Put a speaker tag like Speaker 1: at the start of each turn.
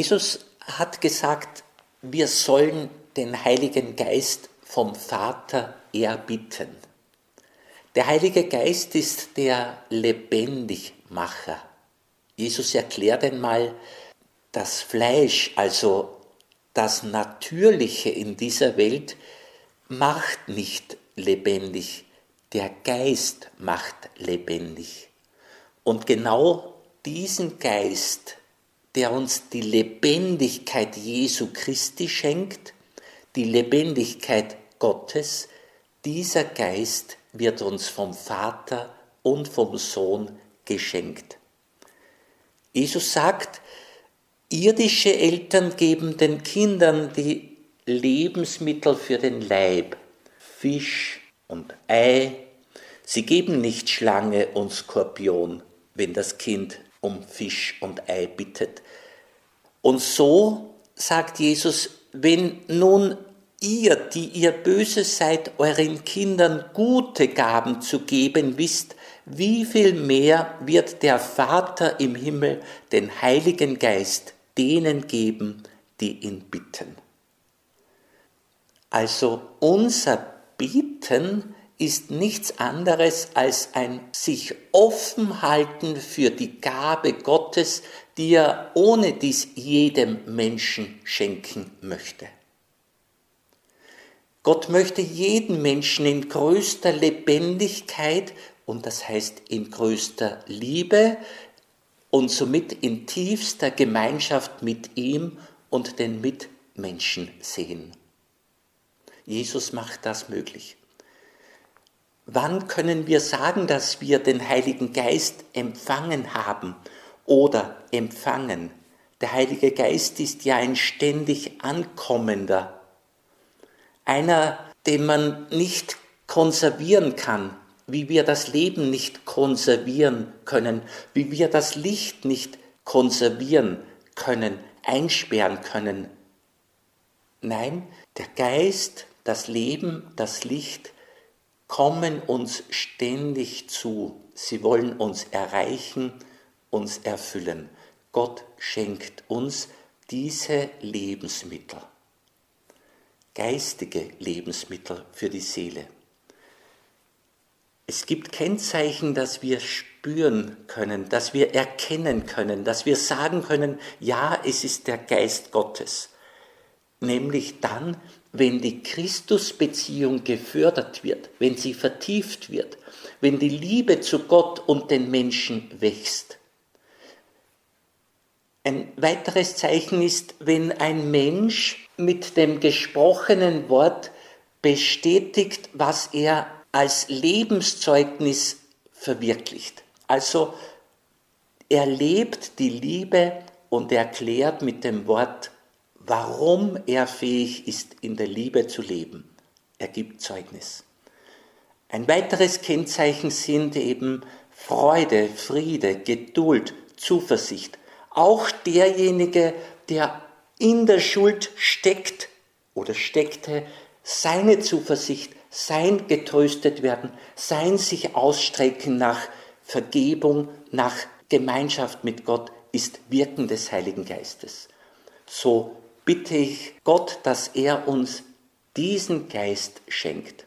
Speaker 1: Jesus hat gesagt, wir sollen den Heiligen Geist vom Vater erbitten. Der Heilige Geist ist der Lebendigmacher. Jesus erklärt einmal, das Fleisch, also das Natürliche in dieser Welt, macht nicht lebendig, der Geist macht lebendig. Und genau diesen Geist, der uns die Lebendigkeit Jesu Christi schenkt, die Lebendigkeit Gottes, dieser Geist wird uns vom Vater und vom Sohn geschenkt. Jesus sagt, irdische Eltern geben den Kindern die Lebensmittel für den Leib, Fisch und Ei. Sie geben nicht Schlange und Skorpion, wenn das Kind um Fisch und Ei bittet. Und so sagt Jesus, wenn nun ihr, die ihr böse seid, euren Kindern gute Gaben zu geben wisst, wie viel mehr wird der Vater im Himmel den Heiligen Geist denen geben, die ihn bitten. Also unser Bitten ist nichts anderes als ein sich offen halten für die Gabe Gottes, die er ohne dies jedem Menschen schenken möchte. Gott möchte jeden Menschen in größter Lebendigkeit und das heißt in größter Liebe und somit in tiefster Gemeinschaft mit ihm und den Mitmenschen sehen. Jesus macht das möglich. Wann können wir sagen, dass wir den Heiligen Geist empfangen haben oder empfangen? Der Heilige Geist ist ja ein ständig ankommender, einer, den man nicht konservieren kann, wie wir das Leben nicht konservieren können, wie wir das Licht nicht konservieren können, einsperren können. Nein, der Geist, das Leben, das Licht kommen uns ständig zu. Sie wollen uns erreichen, uns erfüllen. Gott schenkt uns diese Lebensmittel, geistige Lebensmittel für die Seele. Es gibt Kennzeichen, dass wir spüren können, dass wir erkennen können, dass wir sagen können, ja, es ist der Geist Gottes. Nämlich dann, wenn die Christusbeziehung gefördert wird, wenn sie vertieft wird, wenn die Liebe zu Gott und den Menschen wächst. Ein weiteres Zeichen ist, wenn ein Mensch mit dem gesprochenen Wort bestätigt, was er als Lebenszeugnis verwirklicht. Also er lebt die Liebe und erklärt mit dem Wort, warum er fähig ist, in der Liebe zu leben. Er gibt Zeugnis. Ein weiteres Kennzeichen sind eben Freude, Friede, Geduld, Zuversicht. Auch derjenige, der in der Schuld steckt oder steckte, seine Zuversicht sein getröstet werden, sein sich ausstrecken nach Vergebung, nach Gemeinschaft mit Gott ist Wirken des Heiligen Geistes. So bitte ich Gott, dass er uns diesen Geist schenkt.